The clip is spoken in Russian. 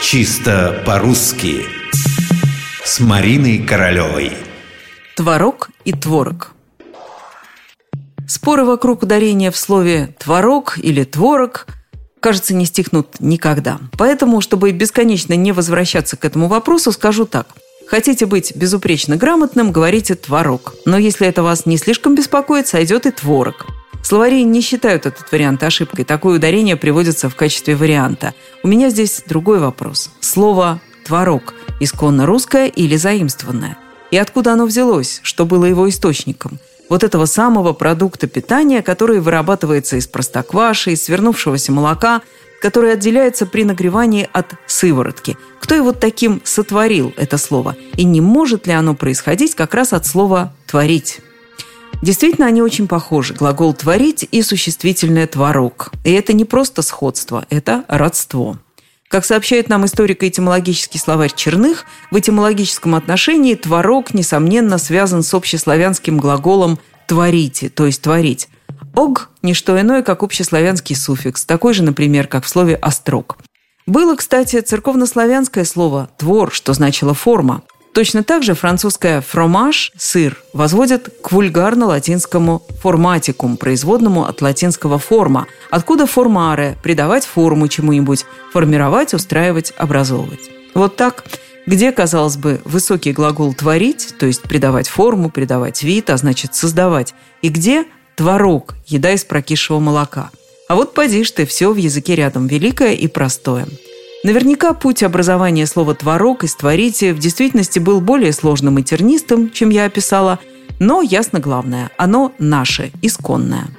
Чисто по-русски С Мариной Королевой Творог и творог Споры вокруг ударения в слове «творог» или «творог» кажется, не стихнут никогда. Поэтому, чтобы бесконечно не возвращаться к этому вопросу, скажу так. Хотите быть безупречно грамотным, говорите «творог». Но если это вас не слишком беспокоит, сойдет и «творог». Словари не считают этот вариант ошибкой. Такое ударение приводится в качестве варианта. У меня здесь другой вопрос. Слово «творог» исконно русское или заимствованное? И откуда оно взялось? Что было его источником? Вот этого самого продукта питания, который вырабатывается из простокваши, из свернувшегося молока, который отделяется при нагревании от сыворотки. Кто его таким сотворил, это слово? И не может ли оно происходить как раз от слова «творить»? Действительно, они очень похожи. Глагол «творить» и существительное «творог». И это не просто сходство, это родство. Как сообщает нам историко-этимологический словарь Черных, в этимологическом отношении «творог» несомненно связан с общеславянским глаголом «творите», то есть «творить». «Ог» – не что иное, как общеславянский суффикс, такой же, например, как в слове «острог». Было, кстати, церковнославянское слово «твор», что значило «форма». Точно так же французское «фромаж» – «сыр» возводят к вульгарно-латинскому «форматикум», производному от латинского «форма», откуда «формаре» – придавать форму чему-нибудь, формировать, устраивать, образовывать. Вот так где, казалось бы, высокий глагол «творить», то есть придавать форму, придавать вид, а значит создавать, и где творог, еда из прокисшего молока. А вот поди ты, все в языке рядом великое и простое – Наверняка путь образования слова «творог» и «створите» в действительности был более сложным и тернистым, чем я описала, но ясно главное – оно наше, исконное –